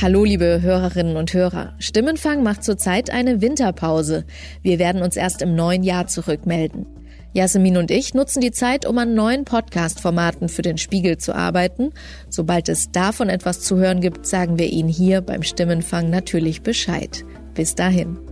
Hallo, liebe Hörerinnen und Hörer. Stimmenfang macht zurzeit eine Winterpause. Wir werden uns erst im neuen Jahr zurückmelden. Jasmin und ich nutzen die Zeit, um an neuen Podcast-Formaten für den Spiegel zu arbeiten. Sobald es davon etwas zu hören gibt, sagen wir Ihnen hier beim Stimmenfang natürlich Bescheid. Bis dahin.